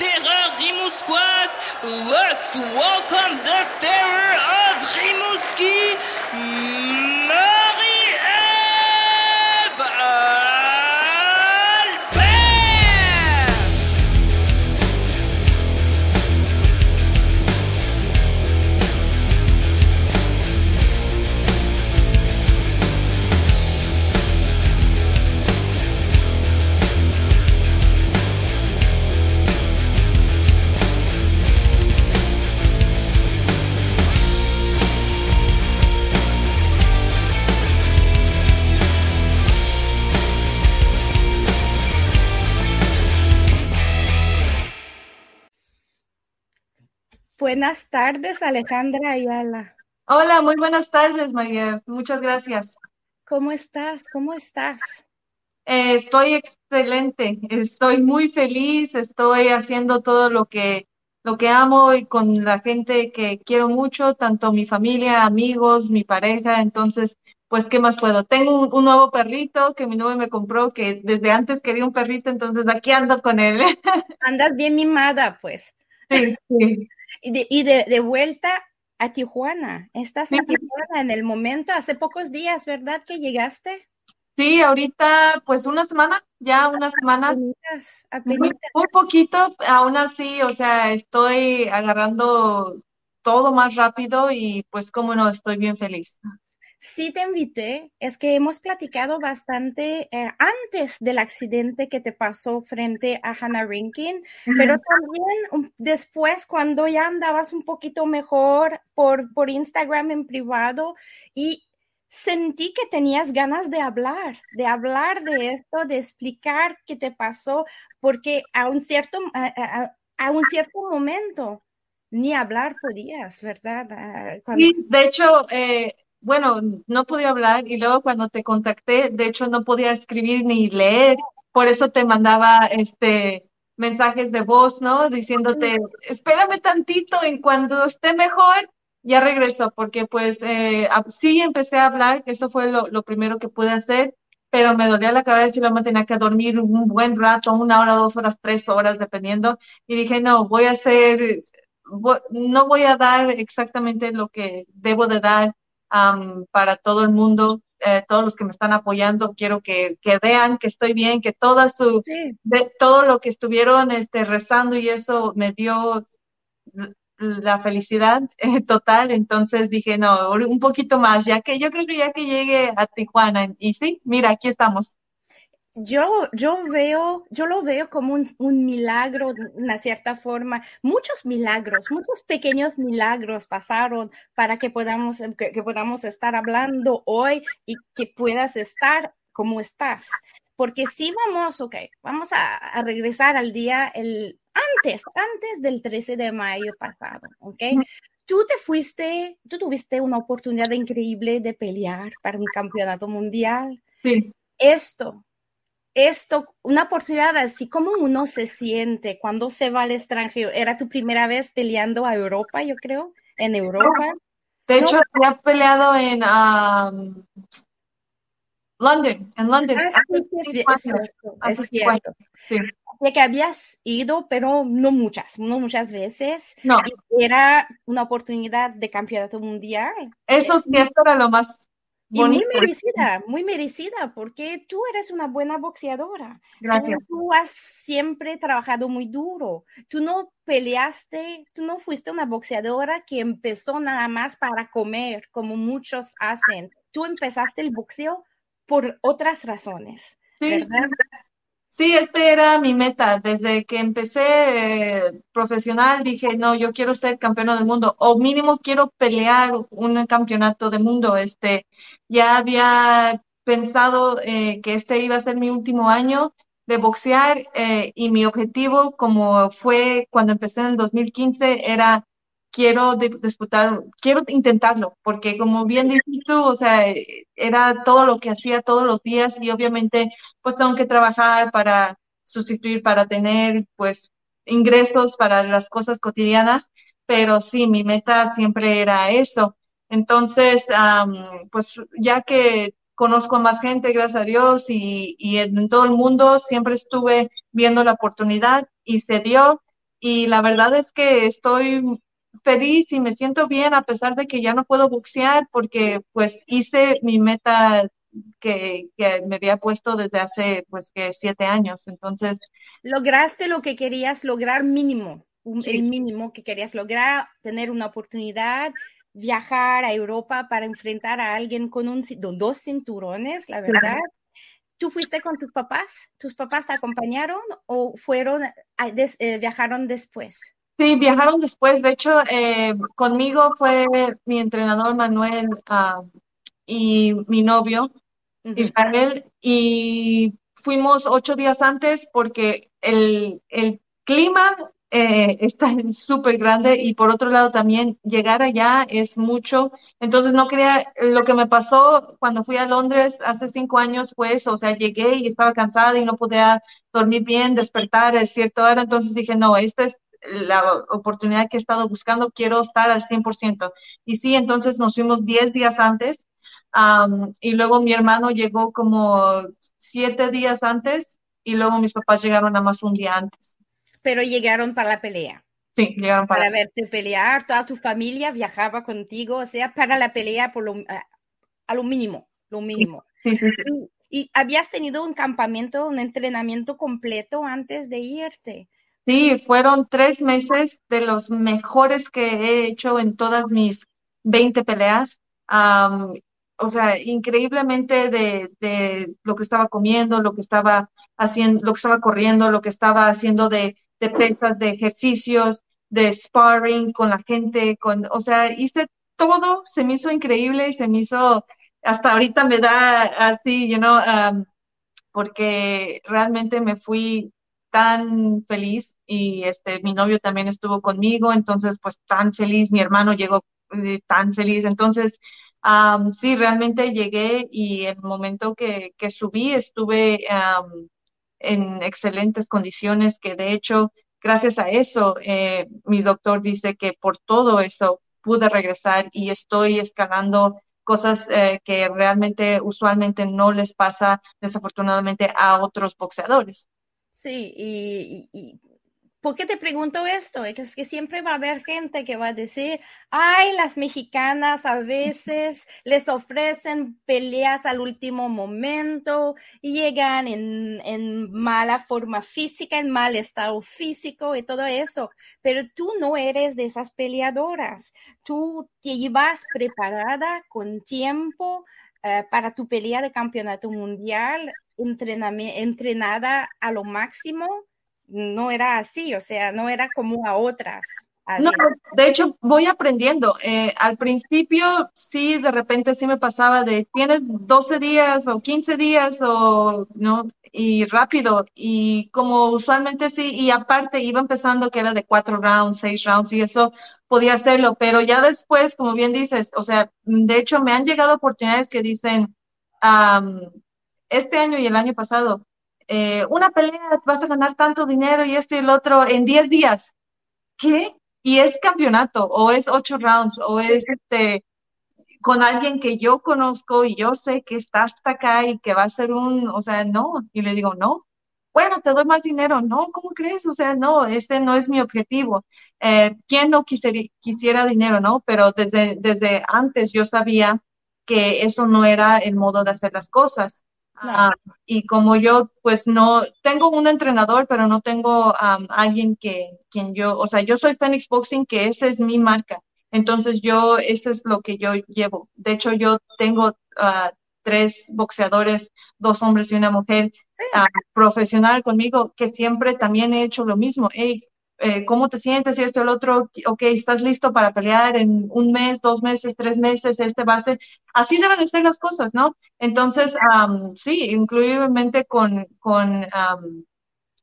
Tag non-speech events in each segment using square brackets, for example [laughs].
terreur. Let's welcome the terror of Rimouski, Buenas tardes, Alejandra Ayala. Hola, muy buenas tardes, María. Muchas gracias. ¿Cómo estás? ¿Cómo estás? Eh, estoy excelente, estoy muy feliz, estoy haciendo todo lo que, lo que amo y con la gente que quiero mucho, tanto mi familia, amigos, mi pareja. Entonces, pues, ¿qué más puedo? Tengo un, un nuevo perrito que mi novio me compró, que desde antes quería un perrito, entonces aquí ando con él. [laughs] Andas bien mimada, pues. Sí, sí. [laughs] Y de, y de, de vuelta a Tijuana. Estás en Tijuana en el momento, hace pocos días, ¿verdad? Que llegaste. Sí, ahorita, pues una semana, ya una semana. Apenitas, Muy, apenitas. muy poquito, aún así, o sea, estoy agarrando todo más rápido y pues cómo no, estoy bien feliz. Sí te invité, es que hemos platicado bastante eh, antes del accidente que te pasó frente a Hannah Rinkin, pero también um, después cuando ya andabas un poquito mejor por, por Instagram en privado y sentí que tenías ganas de hablar, de hablar de esto, de explicar qué te pasó, porque a un cierto, a, a- a un cierto momento ni hablar podías, ¿verdad? Ah, cuando- Sí, de hecho, eh, bueno, no podía hablar y luego cuando te contacté, de hecho no podía escribir ni leer, por eso te mandaba este mensajes de voz, ¿no? Diciéndote, espérame tantito, en cuando esté mejor, ya regreso, porque pues eh, a- sí empecé a hablar, eso fue lo, lo primero que pude hacer, pero me dolía la cabeza y luego me tenía que dormir un buen rato, una hora, dos horas, tres horas, dependiendo, y dije, no, voy a hacer, no voy a dar exactamente lo que debo de dar am, para todo el mundo, eh, todos los que me están apoyando, quiero que, que vean que estoy bien, que toda su, Sí. de todo lo que estuvieron este, rezando y eso me dio la felicidad [laughs] eh, total, entonces dije, no, un poquito más, ya que yo creo que ya que llegue a Tijuana, y sí, mira, aquí estamos. Yo, yo veo, yo lo veo como un, un milagro de una cierta forma. Muchos milagros, muchos pequeños milagros pasaron para que podamos, que, que podamos estar hablando hoy y que puedas estar como estás. Porque si vamos, ok, vamos a, a regresar al día el, antes, antes del 13 de mayo pasado, ok. Tú te fuiste, tú tuviste una oportunidad increíble de pelear para un campeonato mundial. Sí. Esto, esto, una oportunidad así como uno se siente cuando se va al extranjero. Era tu primera vez peleando a Europa, yo creo, en Europa. De No. hecho, había peleado en am, London, en London. Ah, sí, sí, es, cierto, es cierto. sí. De que habías ido, pero no muchas, no muchas veces. No, Y era una oportunidad de campeonato mundial. eso sí, esto era lo más Y muy bonito. merecida, muy merecida, porque tú eres una buena boxeadora. Gracias. tú has siempre trabajado muy duro. Tú no peleaste, tú no fuiste una boxeadora que empezó nada más para comer, como muchos hacen. Tú empezaste el boxeo por otras razones, Sí, ¿verdad? Sí, este era mi meta. Desde que empecé eh, profesional dije, no, yo quiero ser campeona del mundo o mínimo quiero pelear un campeonato del mundo. Este, ya había pensado eh, que este iba a ser mi último año de boxear eh, y mi objetivo, como fue cuando empecé en el 2015, era quiero disputar, quiero intentarlo, porque como bien dices tú, o sea, era todo lo que hacía todos los días y obviamente pues tengo que trabajar para sustituir, para tener pues ingresos para las cosas cotidianas, pero sí, mi meta siempre era eso. Entonces, pues ya que conozco a más gente, gracias a Dios, y, y en todo el mundo siempre estuve viendo la oportunidad y se dio. Y la verdad es que estoy feliz y me siento bien a pesar de que ya no puedo boxear porque pues hice mi meta que, que, me había puesto desde hace pues que siete años. Entonces. Lograste lo que querías lograr mínimo, un, el mínimo que querías lograr, tener una oportunidad, viajar a Europa para enfrentar a alguien con un, dos cinturones, la verdad. ¿Tú fuiste con tus papás? ¿Tus papás te acompañaron o fueron, eh, viajaron después? Sí, viajaron después. De hecho, eh, conmigo fue mi entrenador Manuel uh, y mi novio, Israel, y fuimos ocho días antes porque el, el clima eh, [laughs] está súper grande y por otro lado también llegar allá es mucho. Entonces no quería, lo que me pasó cuando fui a Londres hace cinco años fue eso, o sea, llegué y estaba cansada y no podía dormir bien, despertar a cierta hora, entonces dije, no, esta es la oportunidad que he estado buscando, quiero estar al 100%. Y sí, entonces nos fuimos 10 días antes y luego mi hermano llegó como 7 días antes y luego mis papás llegaron nada más un día antes. Pero llegaron para la pelea. Sí, llegaron para, para verte pelear, toda tu familia viajaba contigo, o sea, para la pelea por lo, a, lo mínimo, lo mínimo. Sí, sí, y, y habías tenido un campamento, un entrenamiento completo antes de irte. Sí, fueron tres meses de los mejores que he hecho en todas mis 20 peleas. o sea, increíblemente de, lo que estaba comiendo, lo que estaba haciendo, lo que estaba corriendo, lo que estaba haciendo de, de pesas, de ejercicios, de sparring con la gente, con, o sea, hice todo, se me hizo increíble y se me hizo, hasta ahorita me da así, you know, porque realmente me fui tan feliz y este mi novio también estuvo conmigo, entonces pues tan feliz, mi hermano llegó eh, tan feliz, entonces sí, realmente llegué y el momento que, que subí estuve en excelentes condiciones, que de hecho, gracias a eso, eh, mi doctor dice que por todo eso pude regresar y estoy escalando cosas eh, que realmente usualmente no les pasa desafortunadamente a otros boxeadores. Sí, y, ¿por qué te pregunto esto? Es que siempre va a haber gente que va a decir, ay, las mexicanas a veces les ofrecen peleas al último momento y llegan en, en mala forma física, en mal estado físico y todo eso. Pero tú no eres de esas peleadoras. Tú te ibas preparada con tiempo eh, para tu pelea de campeonato mundial entrenada a lo máximo, no era así, o sea, no era como a otras. no, de hecho, voy aprendiendo. Eh, al principio, sí, de repente sí me pasaba de, tienes 12 días o 15 días o, ¿no? Y rápido. Y como usualmente sí, y aparte iba empezando que era de cuatro rounds, seis rounds, y eso podía hacerlo. Pero ya después, como bien dices, o sea, de hecho me han llegado oportunidades que dicen, este año y el año pasado, eh, una pelea, vas a ganar tanto dinero y esto y el otro en 10 días. ¿Qué? Y es campeonato, o es ocho rounds, o es este con alguien que yo conozco y yo sé que está hasta acá y que va a ser un, o sea, no. Y le digo, no. Bueno, te doy más dinero. No, ¿cómo crees? O sea, no, ese no es mi objetivo. Eh, ¿Quién no quisiera, quisiera dinero, no? Pero desde, desde antes yo sabía que eso no era el modo de hacer las cosas. Ah, y como yo, pues no, tengo un entrenador, pero no tengo alguien que, quien yo, o sea, yo soy Phoenix Boxing, que esa es mi marca. Entonces yo, eso es lo que yo llevo. De hecho, yo tengo uh, tres boxeadores, dos hombres y una mujer ah, profesional conmigo, que siempre también he hecho lo mismo. Hey, eh, cómo te sientes y esto y el otro, ok, estás listo para pelear en un mes, dos meses, tres meses, este va a ser, así deben de ser las cosas, ¿no? Entonces, sí, inclusivemente con, con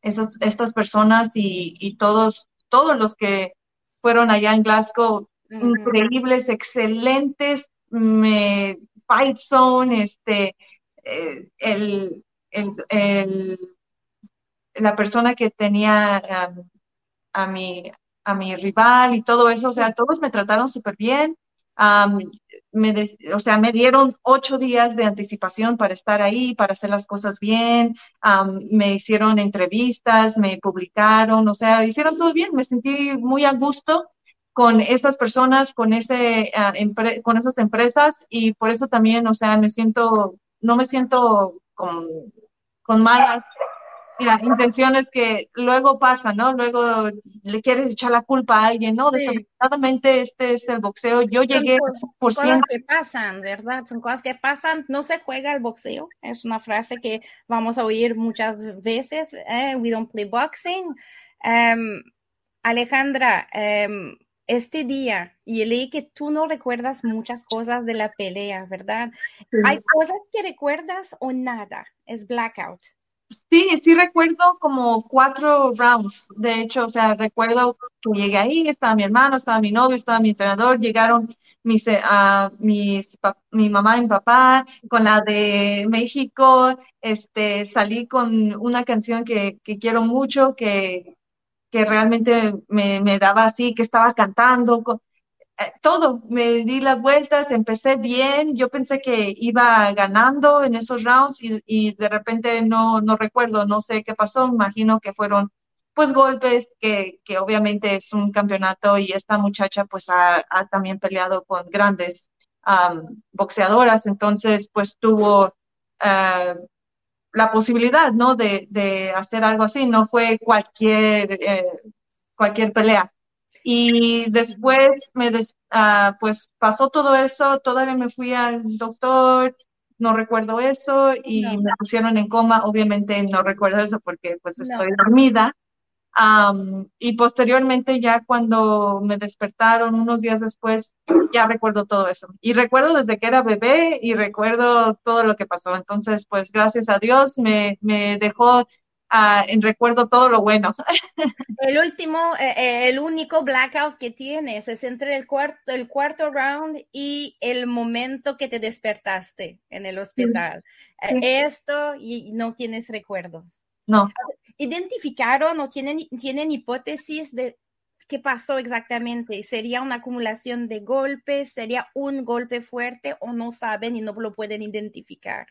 esas, estas personas y, y, todos, todos los que fueron allá en Glasgow, increíbles, excelentes, me, fight zone, este, eh, el, el, la persona que tenía a, mi, a mi rival y todo eso, o sea, todos me trataron súper bien. me o sea, me dieron ocho días de anticipación para estar ahí, para hacer las cosas bien, me hicieron entrevistas, me publicaron, o sea, hicieron todo bien, me sentí muy a gusto con esas personas, con, ese, ah, con esas empresas y por eso también, o sea, me siento, no me siento con, con malas intenciones que luego pasan, ¿no? Luego le quieres echar la culpa a alguien, ¿no? Desafortunadamente este es el boxeo. Yo llegué por Son cosas que pasan, ¿verdad? Son cosas que pasan. No se juega el boxeo. Es una frase que vamos a oír muchas veces. ¿eh? We don't play boxing. Em, Alejandra, um, este día y leí que tú no recuerdas muchas cosas de la pelea, ¿verdad? ¿Hay cosas que recuerdas o nada? Es blackout. Sí, sí recuerdo como cuatro rounds. De hecho, o sea, recuerdo que llegué ahí, estaba mi hermano, estaba mi novio, estaba mi entrenador, llegaron mis, uh, mis mi mamá y mi papá con la de México. Este, salí con una canción que, que quiero mucho, que que realmente me, me daba así, que estaba cantando, eh, todo, me di las vueltas, empecé bien, yo pensé que iba ganando en esos rounds y, y, de repente no, no recuerdo, no sé qué pasó, imagino que fueron pues golpes, que, que obviamente es un campeonato y esta muchacha pues ha, ha también peleado con grandes boxeadoras, entonces pues tuvo uh, la posibilidad, ¿no? De, de, hacer algo así, no fue cualquier, eh, cualquier pelea. Y después me ah, pues pasó todo eso, todavía me fui al doctor, no recuerdo eso, y me pusieron en coma, obviamente no recuerdo eso porque pues estoy dormida y posteriormente ya cuando me despertaron unos días después, ya recuerdo todo eso. Y recuerdo desde que era bebé y recuerdo todo lo que pasó. Entonces, pues gracias a Dios me, me dejó uh, en recuerdo todo lo bueno. [laughs] El último, eh, eh, el único blackout que tienes es entre el cuarto, el cuarto round y el momento que te despertaste en el hospital. Esto y no tienes recuerdos. No. ¿Identificaron o tienen, tienen hipótesis de qué pasó exactamente? ¿Sería una acumulación de golpes? ¿Sería un golpe fuerte o no saben y no lo pueden identificar?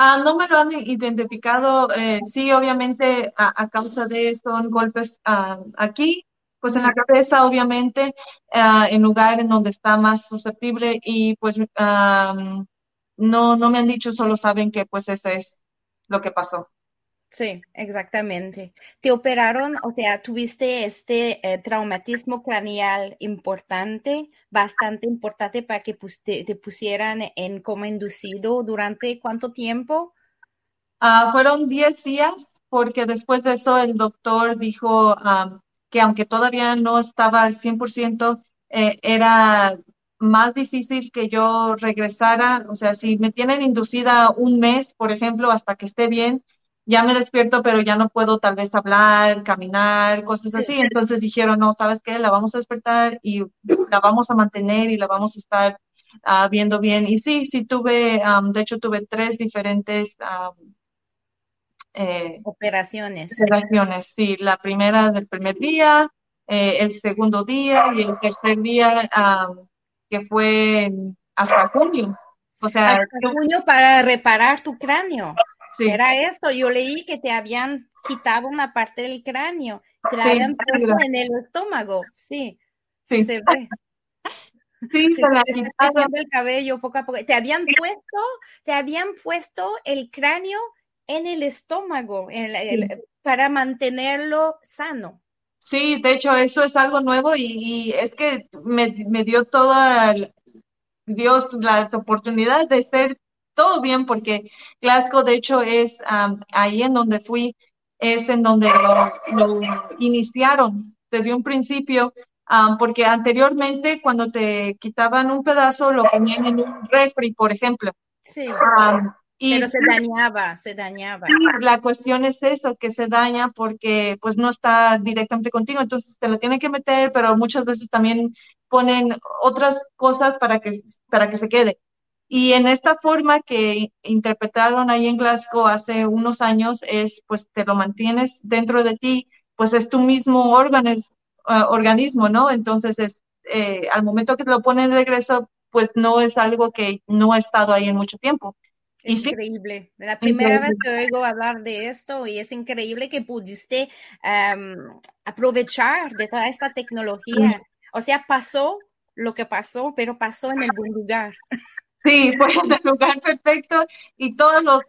Ah, no me lo han identificado. Eh, sí, obviamente a, causa de son golpes ah, aquí, pues en la cabeza, obviamente, ah, en lugar en donde está más susceptible y pues no, no me han dicho, solo saben que pues ese es lo que pasó. Sí, exactamente. Te operaron, o sea, tuviste este eh, traumatismo craneal importante, bastante importante para que te, pusieran en coma inducido durante cuánto tiempo? Ah, fueron 10 días, porque después de eso el doctor dijo que aunque todavía no estaba al 100%, eh, era más difícil que yo regresara, o sea, si me tienen inducida un mes, por ejemplo, hasta que esté bien, ya me despierto, pero ya no puedo tal vez hablar, caminar, cosas así. Entonces dijeron, no, ¿sabes qué? La vamos a despertar y la vamos a mantener y la vamos a estar uh, viendo bien. Y sí, sí tuve, de hecho tuve tres diferentes eh, operaciones. Operaciones, sí. La primera del primer día, eh, el segundo día y el tercer día que fue hasta junio. O sea, hasta junio para reparar tu cráneo. Era esto, yo leí que te habían quitado una parte del cráneo, te la habían puesto en el estómago, sí, sí, se ve. [laughs] Sí, se, la el cabello poco a poco. Te habían puesto, te habían puesto el cráneo en el estómago para mantenerlo sano. Sí, de hecho, eso es algo nuevo y, es que me, me, dio toda Dios la oportunidad de ser todo bien porque Glasgow, de hecho, es ahí en donde fui, es en donde lo, iniciaron desde un principio, porque anteriormente cuando te quitaban un pedazo lo ponían en un refri, por ejemplo. Sí. Y Pero se dañaba, se dañaba. la cuestión es eso, que se daña porque pues no está directamente contigo, entonces te lo tienen que meter, pero muchas veces también ponen otras cosas para que, para que se quede. Y en esta forma que interpretaron ahí en Glasgow hace unos años es, pues te lo mantienes dentro de ti, pues es tu mismo órgano, uh, organismo, ¿no? Entonces, es, eh, al momento que te lo ponen de regreso, pues no es algo que no ha estado ahí en mucho tiempo. Es increíble. La primera vez que oigo hablar de esto y es increíble que pudiste aprovechar de toda esta tecnología. O sea, pasó lo que pasó, pero pasó en el buen lugar. Sí, [laughs] fue en el lugar perfecto y todos los,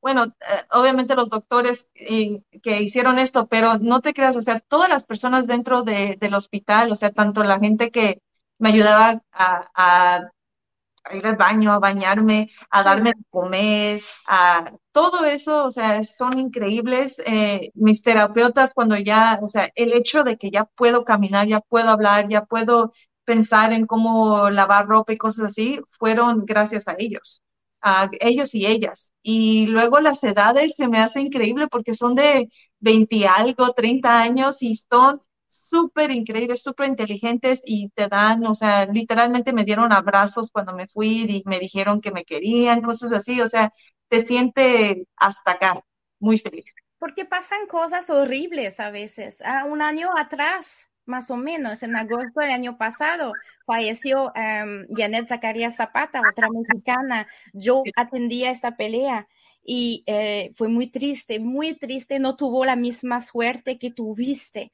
bueno, eh, obviamente los doctores que hicieron esto, pero no te creas, o sea, todas las personas dentro del hospital, o sea, tanto la gente que me ayudaba a, ir al baño, a bañarme, a darme de comer, a todo eso, o sea, son increíbles. Eh, mis terapeutas cuando ya, o sea, el hecho de que ya puedo caminar, ya puedo hablar, ya puedo pensar en cómo lavar ropa y cosas así, fueron gracias a ellos, a ellos y ellas. Y luego las edades se me hace increíble porque son de 20 algo, 30 años y son súper increíbles, súper inteligentes y te dan, o sea, literalmente me dieron abrazos cuando me fui y me dijeron que me querían, cosas así, o sea, te siente hasta acá, muy feliz. Porque pasan cosas horribles a veces. a un año atrás, más o menos, en agosto del año pasado, falleció um, Janet Zacarías Zapata, otra mexicana. Yo atendía esta pelea y eh, fue muy triste, muy triste, no tuvo la misma suerte que tuviste.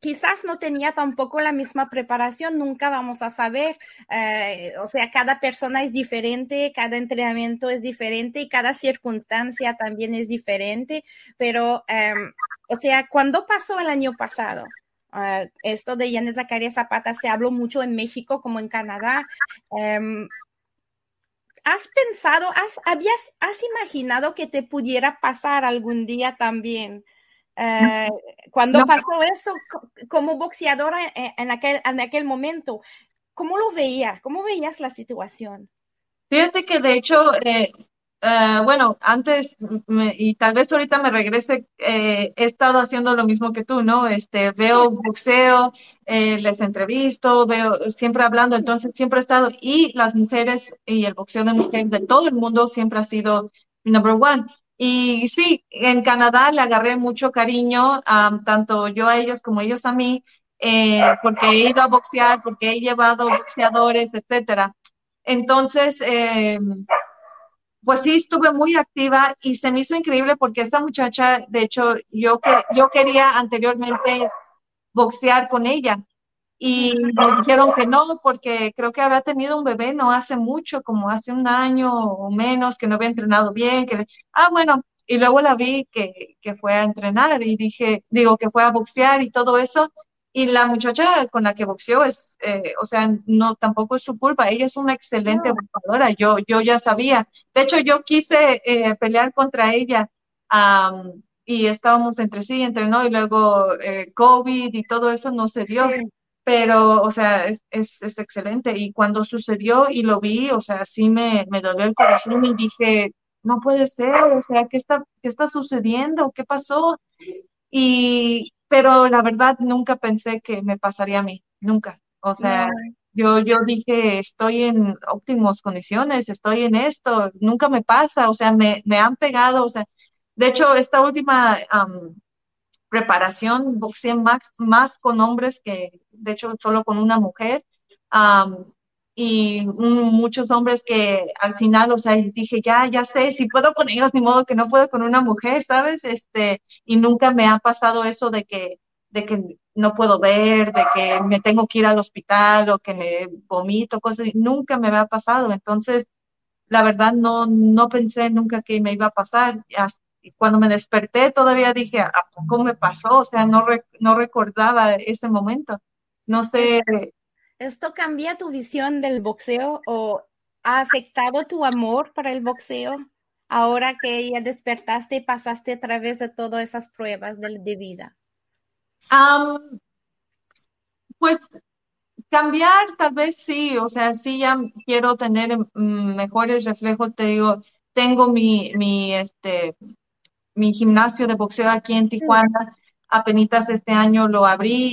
Quizás no tenía tampoco la misma preparación, nunca vamos a saber. Eh, o sea, cada persona es diferente, cada entrenamiento es diferente y cada circunstancia también es diferente, pero o sea, cuando pasó el año pasado? Ah, esto de Janet Zacarías Zapata se habló mucho en México como en Canadá. Em, ¿Has pensado, has, habías, has imaginado que te pudiera pasar algún día también? Eh, cuando pasó eso como boxeadora en, aquel, en aquel momento, ¿cómo lo veías? ¿Cómo veías la situación? Fíjate que de hecho eh, eh, bueno, antes y tal vez ahorita me regrese, eh, he estado haciendo lo mismo que tú, ¿no? Este, veo boxeo, eh, les entrevisto, veo siempre hablando, entonces siempre he estado y las mujeres y el boxeo de mujeres de todo el mundo siempre ha sido number one. Y sí, en Canadá le agarré mucho cariño, tanto yo a ellos como ellos a mí, porque he ido a boxear, porque he llevado boxeadores, etcétera. Entonces, eh, pues sí estuve muy activa y se me hizo increíble porque esta muchacha, de hecho, yo, que, yo quería anteriormente boxear con ella y me dijeron que no porque creo que había tenido un bebé no hace mucho, como hace un año o menos, que no había entrenado bien, que, ah, bueno, y luego la vi que, que fue a entrenar y dije, digo, que fue a boxear y todo eso, y la muchacha con la que boxeó es, eh, o sea, no, tampoco es su culpa, ella es una excelente boxeadora, yo, yo ya sabía. De hecho, yo quise eh, pelear contra ella y estábamos entre sí, entre no, y luego eh, COVID y todo eso no se dio. Pero, o sea, es, es, es, excelente. Y cuando sucedió y lo vi, o sea, sí me, me dolió el corazón y dije, no puede ser, o sea, ¿qué está, qué está sucediendo? ¿Qué pasó? Y, pero la verdad nunca pensé que me pasaría a mí, nunca. O sea, yo, yo dije, estoy en óptimas condiciones, estoy en esto, nunca me pasa, o sea, me, me han pegado, o sea, de hecho, esta última preparación boxeé más, más con hombres que, de hecho, solo con una mujer y muchos hombres que al final, o sea, dije, ya, ya sé, si puedo con ellos, ni modo que no puedo con una mujer, ¿sabes? Este, y nunca me ha pasado eso de que, de que no puedo ver, de que me tengo que ir al hospital o que me vomito, cosas, nunca me ha pasado. Entonces, la verdad, no, no pensé nunca que me iba a pasar. Cuando me desperté, todavía dije, ¿a poco me pasó? O sea, no, no recordaba ese momento. No sé, ¿Esto cambia tu visión del boxeo o ha afectado tu amor para el boxeo ahora que ya despertaste y pasaste a través de todas esas pruebas de, vida? pues cambiar, tal vez sí, o sea, sí ya quiero tener mm, mejores reflejos, te digo, tengo mi, mi, este, mi gimnasio de boxeo aquí en Tijuana, apenas este año lo abrí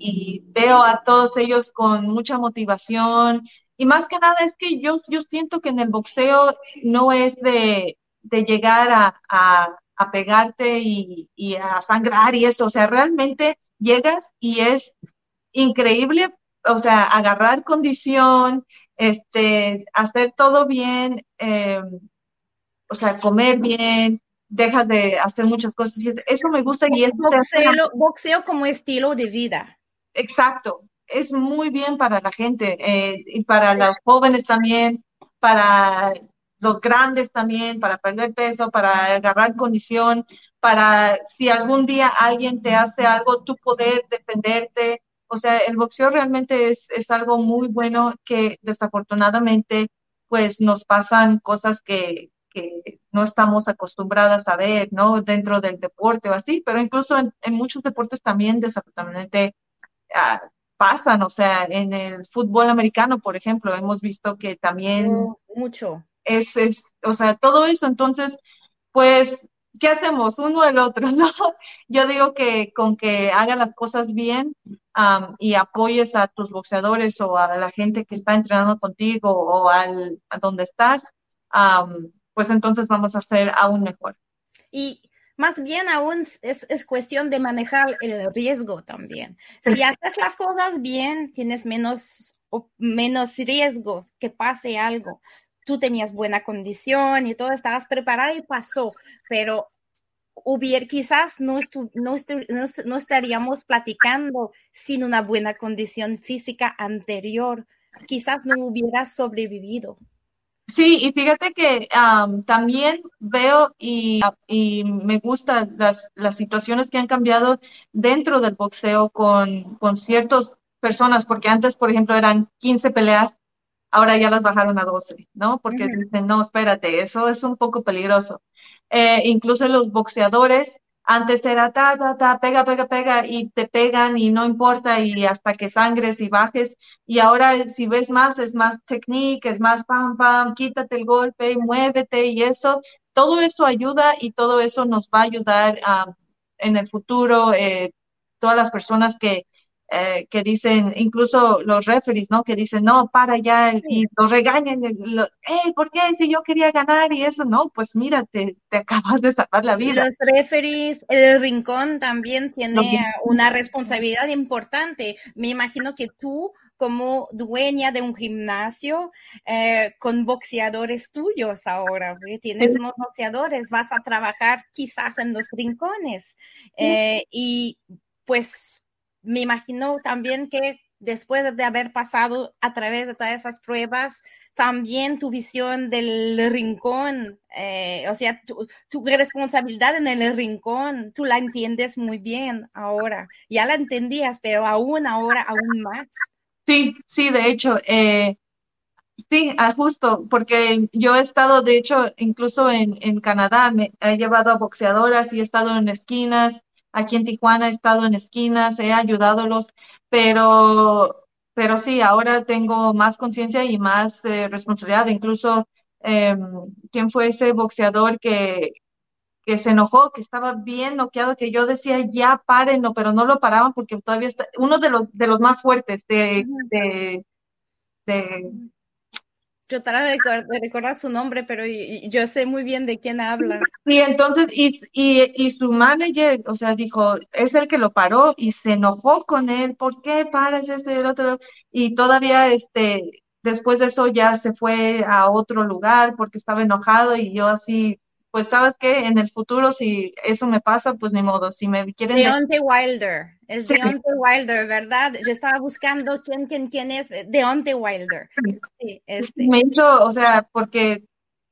y, veo a todos ellos con mucha motivación. Y más que nada es que yo, yo siento que en el boxeo no es de, llegar a, pegarte y, y a sangrar y eso, o sea, realmente llegas y es increíble o sea, agarrar condición, este, hacer todo bien, eh, o sea, comer bien, dejas de hacer muchas cosas. Eso me gusta y es boxeo, boxeo como estilo de vida. Exacto, es muy bien para la gente eh, y para los jóvenes también, para los grandes también, para perder peso, para agarrar condición, para si algún día alguien te hace algo, tú poder defenderte, o sea, el boxeo realmente es, es algo muy bueno que desafortunadamente pues nos pasan cosas que, que no estamos acostumbradas a ver, ¿no? Dentro del deporte o así, pero incluso en, muchos deportes también desafortunadamente ah, pasan, o sea, en el fútbol americano, por ejemplo, hemos visto que también... Mucho. Es, es, o sea, todo eso, entonces, pues ¿qué hacemos? Uno el otro, [laughs] ¿no? Yo digo que con que hagan las cosas bien y apoyes a tus boxeadores o a la gente que está entrenando contigo o al, a donde estás, pues entonces vamos a hacer aún mejor. Y más bien aún es, es, cuestión de manejar el riesgo también. Si haces las cosas bien, tienes menos, menos riesgos que pase algo tú tenías buena condición y todo, estabas preparada y pasó, pero hubiera, quizás no, no, no, estaríamos platicando sin una buena condición física anterior, quizás no hubieras sobrevivido. Sí, y fíjate que también veo y, y me gustan las, las, situaciones que han cambiado dentro del boxeo con, con ciertas personas, porque antes, por ejemplo, eran 15 peleas ahora ya las bajaron a 12, ¿no? Porque dicen, no, espérate, eso es un poco peligroso. Eh, incluso los boxeadores, antes era ta, ta, ta, pega, pega, pega, y te pegan y no importa, y hasta que sangres y bajes. Y ahora, si ves más, es más técnica, es más pam, pam, quítate el golpe, muévete, y eso, todo eso ayuda y todo eso nos va a ayudar a, en el futuro. Eh, todas las personas que, eh, que dicen, incluso los referees, ¿no? Que dicen, no, para ya, y los regañan, lo, ¿por qué? Si yo quería ganar y eso, no, pues mira, te, [laughs] acabas de salvar la vida. Los referees, el rincón también tiene una responsabilidad importante. Me imagino que tú, como dueña de un gimnasio, eh, con boxeadores tuyos ahora, tienes unos boxeadores, vas a trabajar quizás en los rincones. Eh, y pues me imagino también que después de haber pasado a través de todas esas pruebas, también tu visión del rincón, eh, o sea, tu, tu, responsabilidad en el rincón, tú la entiendes muy bien ahora. Ya la entendías, pero aún ahora, aún más. Sí, sí, de hecho, eh, sí, ah, justo, porque yo he estado, de hecho, incluso en, en Canadá, me he llevado a boxeadoras y he estado en esquinas Aquí en Tijuana he estado en esquinas, he ayudado pero, pero sí, ahora tengo más conciencia y más eh, responsabilidad. Incluso, eh, ¿quién fue ese boxeador que, que se enojó, que estaba bien noqueado, que yo decía, ya párenlo, pero no lo paraban porque todavía está, uno de los, de los más fuertes de, de, de yo trato de, recordar su nombre, pero yo sé muy bien de quién habla. Y entonces, y, y, y, su manager, o sea, dijo, es el que lo paró y se enojó con él, ¿por qué paras esto y el otro? Y todavía, este, después de eso ya se fue a otro lugar porque estaba enojado y yo así, pues sabes que en el futuro si eso me pasa, pues ni modo, si me quieren... Deontay Wilder, es Deontay Wilder, ¿verdad? Yo estaba buscando quién, quién, quién es Deontay Wilder. Sí, este. Me hizo, o sea, porque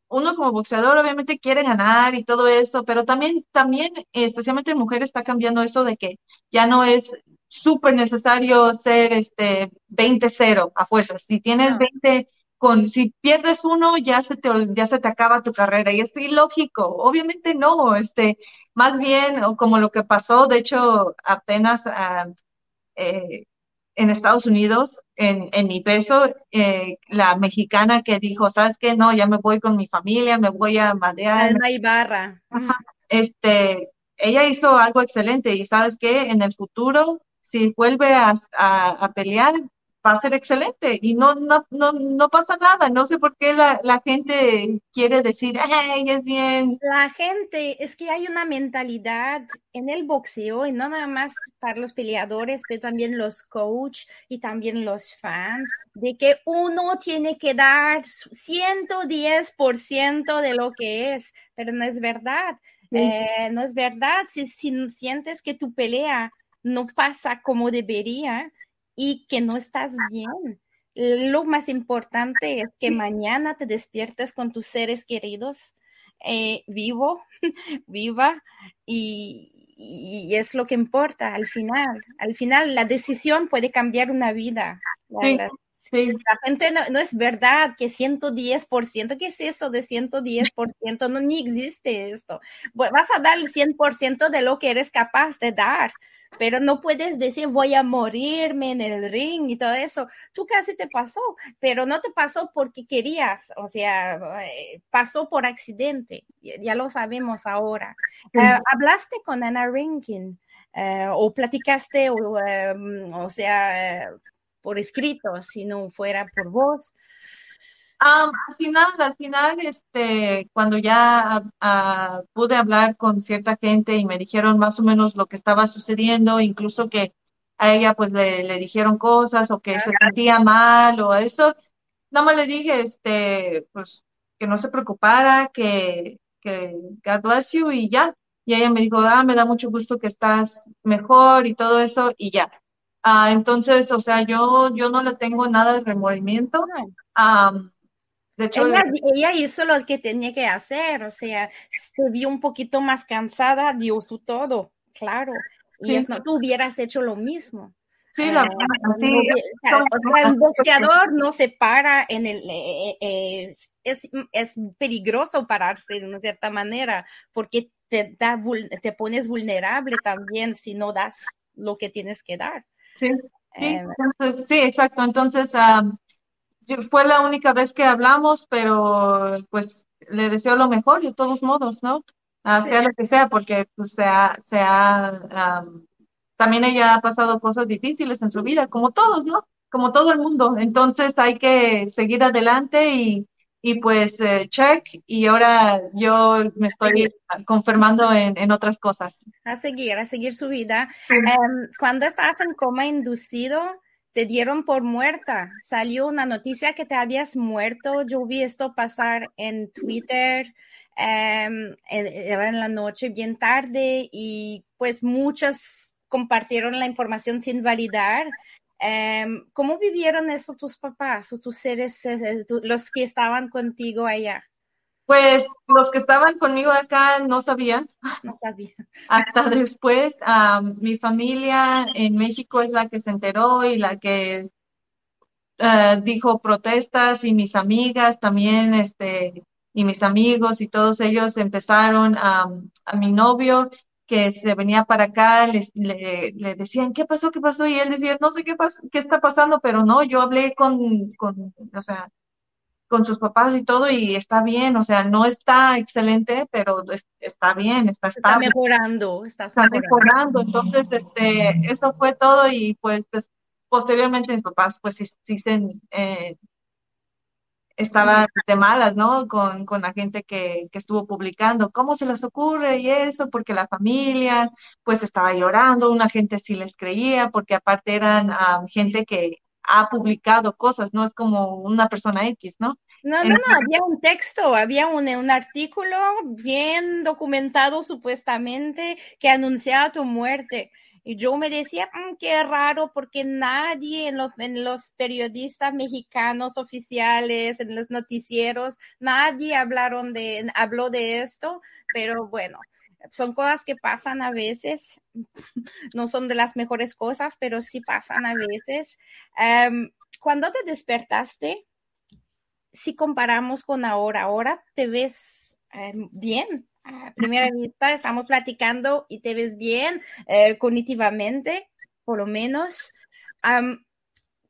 uno como boxeador obviamente quiere ganar y todo eso, pero también, también, especialmente en mujeres, está cambiando eso de que ya no es súper necesario ser este 20-0 a fuerzas. Si tienes 20 con si pierdes uno ya se te ya se te acaba tu carrera y es ilógico, obviamente no, este más bien o como lo que pasó, de hecho apenas ah, eh, en Estados Unidos, en, en mi peso, eh, la mexicana que dijo, ¿sabes qué? No, ya me voy con mi familia, me voy a madear. Alma Ibarra. Este, ella hizo algo excelente y ¿sabes qué? En el futuro, si vuelve a, a, a pelear, va a ser excelente y no, no, no, no pasa nada. No sé por qué la, la gente quiere decir, hey, es bien. La gente, es que hay una mentalidad en el boxeo y no nada más para los peleadores, pero también los coach y también los fans, de que uno tiene que dar 110% de lo que es, pero no es verdad. Eh, no es verdad. Si, si sientes que tu pelea no pasa como debería, y que no estás bien. Lo más importante es que mañana te despiertes con tus seres queridos eh, vivo, [laughs] viva y, y, es lo que importa al final. Al final la decisión puede cambiar una vida. Sí, la, sí. la, gente no, no, es verdad que 110%, ¿qué es eso de 110%? No, ni existe esto. Vas a dar el 100% de lo que eres capaz de dar pero no puedes decir voy a morirme en el ring y todo eso. Tú casi te pasó, pero no te pasó porque querías, o sea, eh, pasó por accidente, ya lo sabemos ahora. Uh, ¿Hablaste con Ana Rinkin uh, o platicaste, o, o sea, por escrito, si no fuera por voz? Um, al final, al final, este, cuando ya uh, pude hablar con cierta gente y me dijeron más o menos lo que estaba sucediendo, incluso que a ella pues le, le dijeron cosas o que se sentía mal o eso, nada más le dije, este, pues que no se preocupara, que, que God bless you y ya. Y ella me dijo, ah, me da mucho gusto que estás mejor y todo eso y ya. Uh, entonces, o sea, yo, yo no le tengo nada de remordimiento. Um, de hecho, ella, ella, hizo lo que tenía que hacer, o sea, se vio un poquito más cansada, dio su todo, claro. Y es, no, tú hubieras hecho lo mismo. Sí, la, eh, sí, no, o sea, el boxeador no se para en el eh, eh, es, es, peligroso pararse de una cierta manera porque te da te pones vulnerable también si no das lo que tienes que dar. Sí, sí, entonces, sí exacto. Entonces, um, fue la única vez que hablamos, pero pues le deseo lo mejor de todos modos, ¿no? Uh, sí. Sea lo que sea, porque pues sea, sea um, también ella ha pasado cosas difíciles en su vida, como todos, ¿no? Como todo el mundo. Entonces hay que seguir adelante y, y pues eh, check y ahora yo me estoy confirmando en, en, otras cosas. A seguir, a seguir su vida. Sí. Um, cuando estás en coma inducido, te dieron por muerta. Salió una noticia que te habías muerto. Yo vi esto pasar en Twitter. Um, era en la noche, bien tarde, y pues muchas compartieron la información sin validar. Um, ¿Cómo vivieron eso tus papás o tus seres, eh, los que estaban contigo allá? Pues los que estaban conmigo acá no sabían. No sabían. Hasta después, um, mi familia en México es la que se enteró y la que uh, dijo protestas y mis amigas también, este, y mis amigos y todos ellos empezaron a, a mi novio que se venía para acá, les, le, le, decían, ¿qué pasó? ¿Qué pasó? Y él decía, no sé qué, qué está pasando, pero no, yo hablé con, con, o sea, con sus papás y todo y está bien, o sea, no está excelente, pero está bien, está estable. Está mejorando, está, está mejorando. Entonces, este, eso fue todo y pues, pues posteriormente mis papás pues sí, sí se eh, estaban de malas, ¿no? Con, con la gente que, que, estuvo publicando, ¿cómo se les ocurre? Y eso, porque la familia, pues estaba llorando, una gente sí les creía, porque aparte eran um, gente que ha publicado cosas, no es como una persona X, ¿no? No, no, no, había un texto, había un, un artículo bien documentado supuestamente que anunciaba tu muerte. Y yo me decía, mmm, qué raro, porque nadie en los, en los, periodistas mexicanos oficiales, en los noticieros, nadie hablaron de, habló de esto, pero bueno, son cosas que pasan a veces, [laughs] no son de las mejores cosas, pero sí pasan a veces. Um, cuando te despertaste, si comparamos con ahora, ahora te ves um, bien. A primera vista estamos platicando y te ves bien eh, cognitivamente, por lo menos.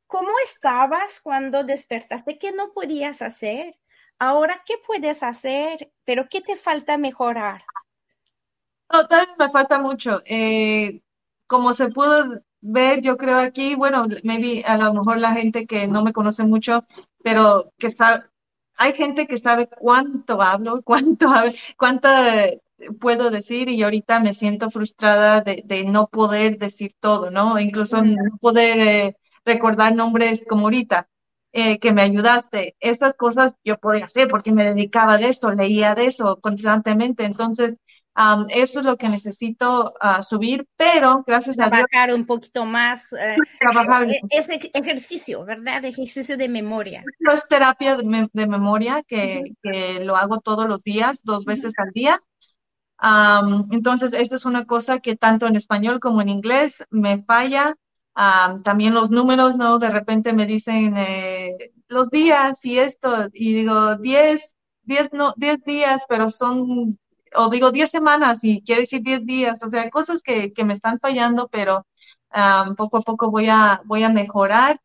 ¿cómo estabas cuando despertaste? ¿Qué no podías hacer? Ahora, ¿qué puedes hacer? Pero ¿qué te falta mejorar? No, todavía me falta mucho. Eh, como se pudo ver, yo creo aquí, bueno, maybe a lo mejor la gente que no me conoce mucho, pero que sabe, hay gente que sabe cuánto hablo, [laughs] cuánto, cuánto puedo decir y ahorita me siento frustrada de, no poder decir todo, ¿no? Incluso no poder eh, recordar nombres como ahorita. Eh, que me ayudaste. Esas cosas yo podía hacer porque me dedicaba de eso, leía de eso constantemente. Entonces, eso es lo que necesito uh, subir, pero gracias a Dios. Trabajar un poquito más. Eh, trabajar. Eh, ese ejercicio, ¿verdad? Ejercicio de memoria. Es terapia de, de memoria que, que, lo hago todos los días, dos veces al día. entonces, esa es una cosa que tanto en español como en inglés me falla. también los números, ¿no? De repente me dicen eh, los días y esto, y digo 10, 10, no, 10 días, pero son o digo 10 semanas y quiere decir 10 días, o sea, cosas que, que me están fallando, pero poco a poco voy a, voy a mejorar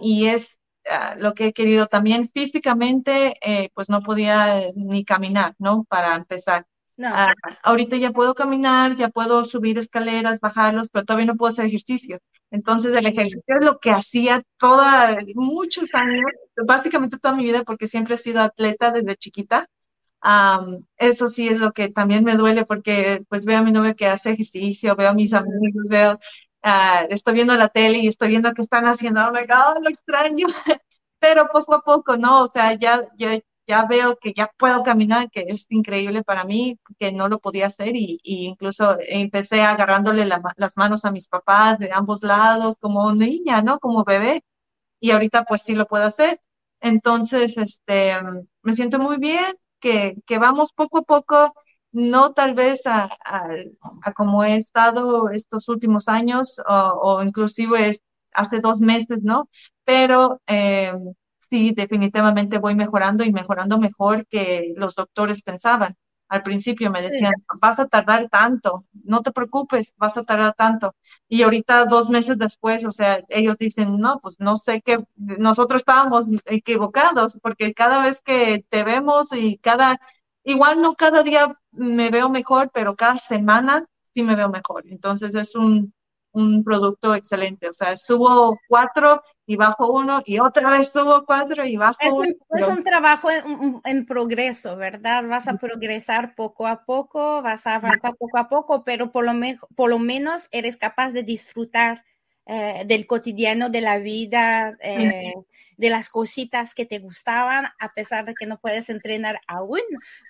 y es ah, lo que he querido también físicamente, eh, pues no podía ni caminar, ¿no? Para empezar. No. Ah, ahorita ya puedo caminar, ya puedo subir escaleras, bajarlos, pero todavía no puedo hacer ejercicio. Entonces el ejercicio es lo que hacía toda, muchos años, básicamente toda mi vida, porque siempre he sido atleta desde chiquita eso sí es lo que también me duele porque pues veo a mi novia que hace ejercicio, veo a mis amigos, veo, uh, estoy viendo la tele y estoy viendo que están haciendo, oh my God, lo extraño, [laughs] pero poco a poco, ¿no? O sea, ya, ya, ya veo que ya puedo caminar, que es increíble para mí, que no lo podía hacer y, y incluso empecé agarrándole las manos a mis papás de ambos lados como niña, ¿no? Como bebé. Y ahorita pues sí lo puedo hacer. Entonces, este, me siento muy bien, que, vamos poco a poco, no tal vez a, a, como he estado estos últimos años o, inclusive hace dos meses, ¿no? Pero eh, sí, definitivamente voy mejorando y mejorando mejor que los doctores pensaban. Al principio me decían, vas a tardar tanto, no te preocupes, vas a tardar tanto. Y ahorita, dos meses después, o sea, ellos dicen, no, pues no sé qué, nosotros estábamos equivocados, porque cada vez que te vemos y cada, igual no cada día me veo mejor, pero cada semana sí me veo mejor. Entonces es un, un producto excelente. O sea, subo cuatro y bajo uno y otra vez subo cuatro y bajo es un, uno. Es un trabajo en, progreso, ¿verdad? Vas a progresar poco a poco, vas a avanzar poco a poco, pero por lo, por lo menos eres capaz de disfrutar eh, del cotidiano de la vida. Eh, de las cositas que te gustaban, a pesar de que no puedes entrenar aún,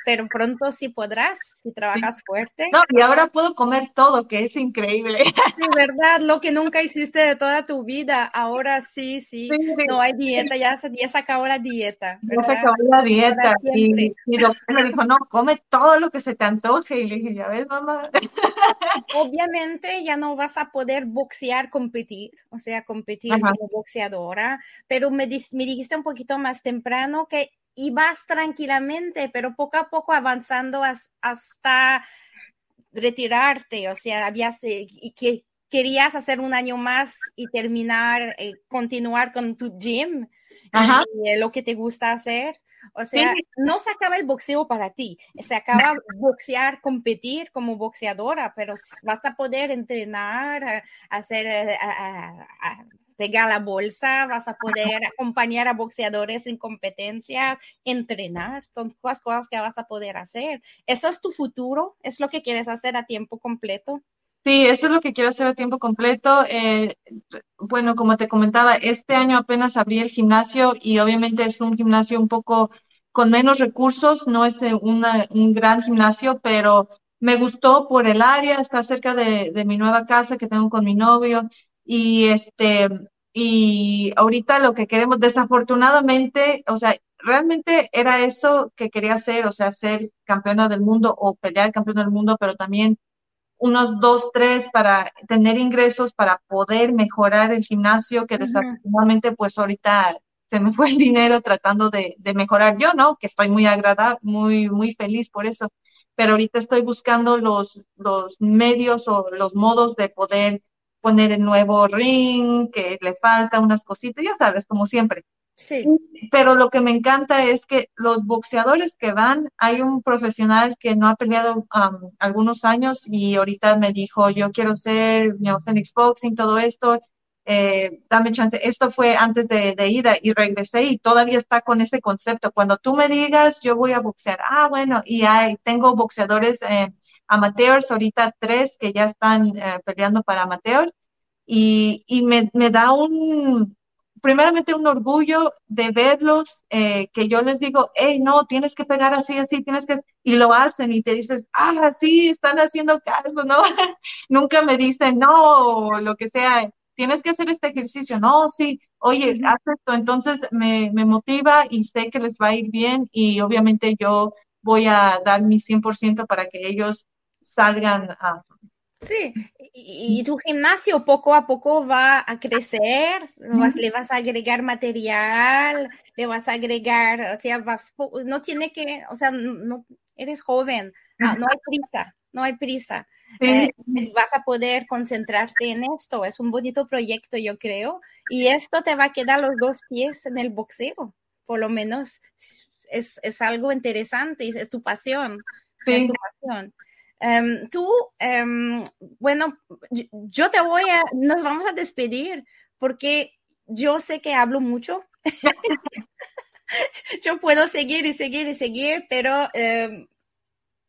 pero pronto sí podrás si trabajas fuerte. No, y ahora puedo comer todo, que es increíble. Sí, verdad, lo que nunca hiciste de toda tu vida, ahora sí, sí, no hay dieta, ya se, ya se acabó la dieta. Ya se acabó la dieta. Y, y doctor me dijo, no, come todo lo que se te antoje. Y le dije, ya ves, mamá. [laughs] Obviamente ya no vas a poder boxear, competir, o sea, competir como boxeadora, pero me me dijiste un poquito más temprano que ibas tranquilamente, pero poco a poco avanzando hasta retirarte, o sea, habías eh, que querías hacer un año más y terminar, eh, continuar con tu gym, Y, eh, lo que te gusta hacer. O sea, no se acaba el boxeo para ti, se acaba boxear, competir como boxeadora, pero vas a poder entrenar, hacer, pegar la bolsa, vas a poder acompañar a boxeadores en competencias, entrenar, son las cosas que vas a poder hacer. ¿Eso es tu futuro? ¿Es lo que quieres hacer a tiempo completo? Sí, eso es lo que quiero hacer a tiempo completo. Eh, bueno, como te comentaba, este año apenas abrí el gimnasio y obviamente es un gimnasio un poco con menos recursos, no es eh, un gran gimnasio, pero me gustó por el área, está cerca de, de mi nueva casa que tengo con mi novio y este, y ahorita lo que queremos, desafortunadamente, o sea, realmente era eso que quería hacer, o sea, ser campeona del mundo o pelear campeona del mundo, pero también unos dos, tres para tener ingresos para poder mejorar el gimnasio, que desafortunadamente pues ahorita se me fue el dinero tratando de, de mejorar yo, ¿no? Que estoy muy agradable, muy, muy feliz por eso. Pero ahorita estoy buscando los, los medios o los modos de poder poner el nuevo ring, que le falta unas cositas, ya sabes, como siempre. Sí. Pero lo que me encanta es que los boxeadores que van, hay un profesional que no ha peleado algunos años y ahorita me dijo, yo quiero ser you Phoenix Boxing, todo esto, eh, dame chance. Esto fue antes de, de, ida y regresé y todavía está con ese concepto. Cuando tú me digas, yo voy a boxear. Ah, bueno, y hay, tengo boxeadores eh, amateurs, ahorita tres que ya están eh, peleando para amateur y, y me, me da un, primeramente un orgullo de verlos, eh, que yo les digo, hey, no, tienes que pegar así, así, tienes que, y lo hacen y te dices, ah, sí, están haciendo caso, ¿no? [laughs] Nunca me dicen, no, lo que sea, tienes que hacer este ejercicio, no, sí, oye, haz esto, entonces me, me motiva y sé que les va a ir bien y obviamente yo voy a dar mi 100% para que ellos salgan a, Sí, y, tu gimnasio poco a poco va a crecer, le vas a agregar material, le vas a agregar, o sea, vas, no tiene que, o sea, no, eres joven, ah, no, hay prisa, no hay prisa. Eh, vas a poder concentrarte en esto, es un bonito proyecto, yo creo, y esto te va a quedar los dos pies en el boxeo, por lo menos es, es algo interesante, es, tu pasión. Es tu pasión. Em, tú, em, bueno, yo te voy a, nos vamos a despedir porque yo sé que hablo mucho. [laughs] yo puedo seguir y seguir y seguir, pero em,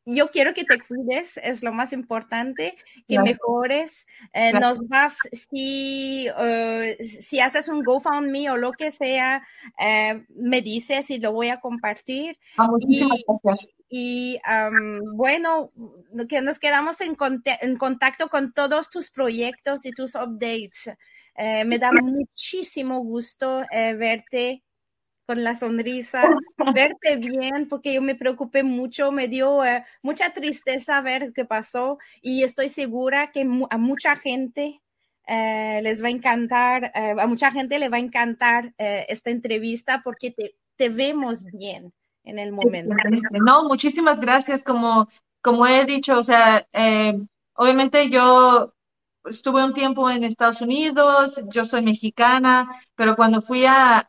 yo quiero que te cuides, es lo más importante, que mejores. Eh, nos vas, si, eh, si haces un GoFundMe o lo que sea, eh, me dices y lo voy a compartir. Ah, muchísimas y, gracias. Y bueno, que nos quedamos en, en, contacto con todos tus proyectos y tus updates. me da [laughs] muchísimo gusto verte con la sonrisa, verte bien, porque yo me preocupé mucho, me dio eh, mucha tristeza ver qué pasó y estoy segura que a mucha gente eh, les va a encantar, eh, a mucha gente le va a encantar esta entrevista porque te, te, vemos bien en el momento. No, muchísimas gracias. Como, como he dicho, o sea, obviamente yo estuve un tiempo en Estados Unidos, yo soy mexicana, pero cuando fui a,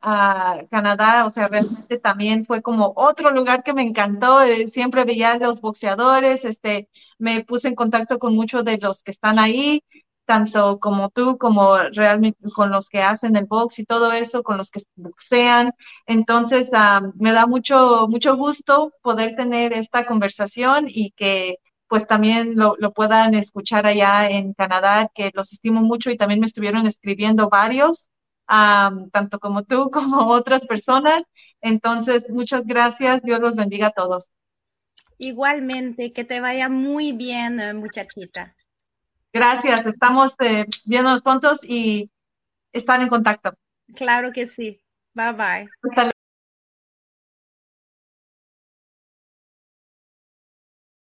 Canadá, o sea, realmente también fue como otro lugar que me encantó. Eh, siempre veía a los boxeadores, este, me puse en contacto con muchos de los que están ahí, tanto como tú, como realmente con los que hacen el box y todo eso, con los que boxean. Entonces, ah, me da mucho, mucho gusto poder tener esta conversación y que pues también lo, puedan escuchar allá en Canadá, que los estimo mucho y también me estuvieron escribiendo varios, tanto como tú [laughs] como otras personas. Entonces, muchas gracias. Dios los bendiga a todos. Igualmente, que te vaya muy bien, eh, muchachita. Gracias, estamos eh, viéndonos pronto y están en contacto. Claro que sí. Bye bye.